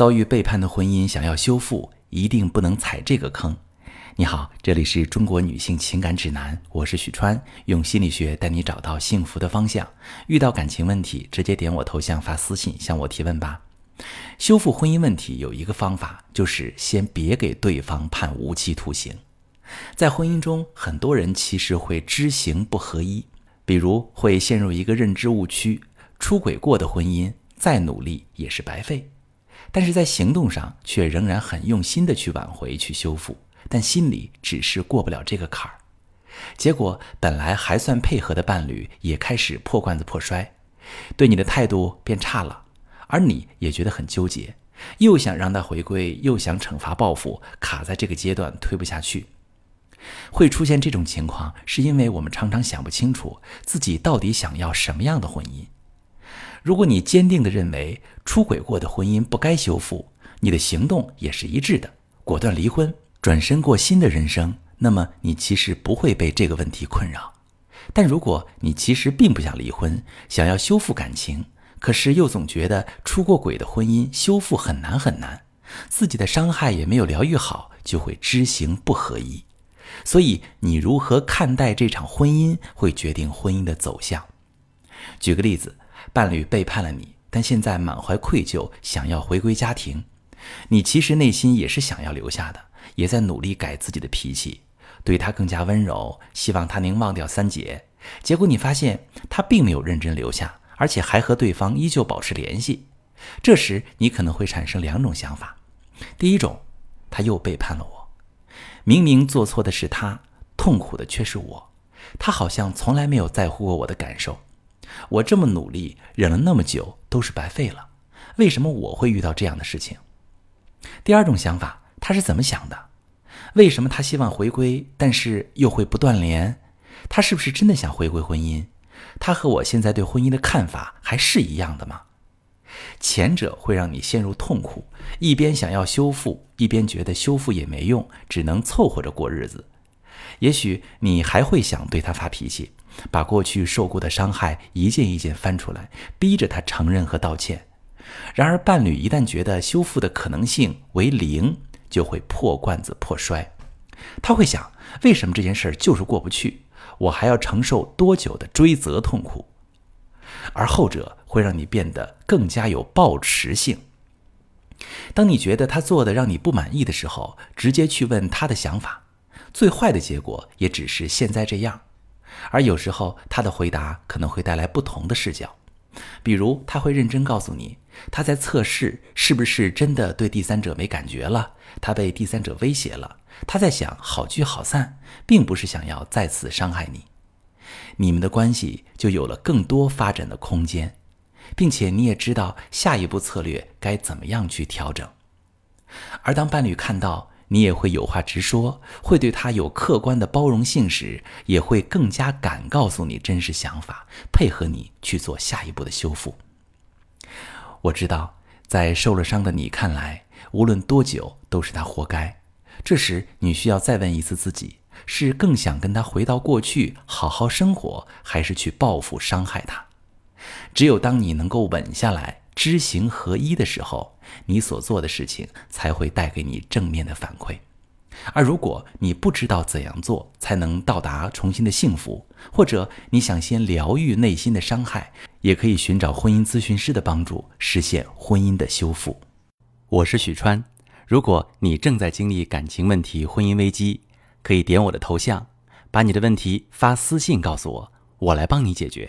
遭遇背叛的婚姻想要修复，一定不能踩这个坑。你好，这里是中国女性情感指南，我是许川，用心理学带你找到幸福的方向。遇到感情问题，直接点我头像发私信向我提问吧。修复婚姻问题有一个方法，就是先别给对方判无期徒刑。在婚姻中，很多人其实会知行不合一，比如会陷入一个认知误区：出轨过的婚姻再努力也是白费。但是在行动上却仍然很用心的去挽回、去修复，但心里只是过不了这个坎儿。结果本来还算配合的伴侣也开始破罐子破摔，对你的态度变差了，而你也觉得很纠结，又想让他回归，又想惩罚报复，卡在这个阶段推不下去。会出现这种情况，是因为我们常常想不清楚自己到底想要什么样的婚姻。如果你坚定地认为出轨过的婚姻不该修复，你的行动也是一致的，果断离婚，转身过新的人生，那么你其实不会被这个问题困扰。但如果你其实并不想离婚，想要修复感情，可是又总觉得出过轨的婚姻修复很难很难，自己的伤害也没有疗愈好，就会知行不合一。所以，你如何看待这场婚姻，会决定婚姻的走向。举个例子。伴侣背叛了你，但现在满怀愧疚，想要回归家庭。你其实内心也是想要留下的，也在努力改自己的脾气，对他更加温柔，希望他能忘掉三姐。结果你发现他并没有认真留下，而且还和对方依旧保持联系。这时你可能会产生两种想法：第一种，他又背叛了我，明明做错的是他，痛苦的却是我，他好像从来没有在乎过我的感受。我这么努力，忍了那么久，都是白费了。为什么我会遇到这样的事情？第二种想法，他是怎么想的？为什么他希望回归，但是又会不断联？他是不是真的想回归婚姻？他和我现在对婚姻的看法还是一样的吗？前者会让你陷入痛苦，一边想要修复，一边觉得修复也没用，只能凑合着过日子。也许你还会想对他发脾气。把过去受过的伤害一件一件翻出来，逼着他承认和道歉。然而，伴侣一旦觉得修复的可能性为零，就会破罐子破摔。他会想：为什么这件事儿就是过不去？我还要承受多久的追责痛苦？而后者会让你变得更加有抱持性。当你觉得他做的让你不满意的时候，直接去问他的想法。最坏的结果也只是现在这样。而有时候，他的回答可能会带来不同的视角，比如他会认真告诉你，他在测试是不是真的对第三者没感觉了，他被第三者威胁了，他在想好聚好散，并不是想要再次伤害你，你们的关系就有了更多发展的空间，并且你也知道下一步策略该怎么样去调整，而当伴侣看到。你也会有话直说，会对他有客观的包容性时，也会更加敢告诉你真实想法，配合你去做下一步的修复。我知道，在受了伤的你看来，无论多久都是他活该。这时，你需要再问一次自己：是更想跟他回到过去，好好生活，还是去报复伤害他？只有当你能够稳下来。知行合一的时候，你所做的事情才会带给你正面的反馈。而如果你不知道怎样做才能到达重新的幸福，或者你想先疗愈内心的伤害，也可以寻找婚姻咨询师的帮助，实现婚姻的修复。我是许川，如果你正在经历感情问题、婚姻危机，可以点我的头像，把你的问题发私信告诉我，我来帮你解决。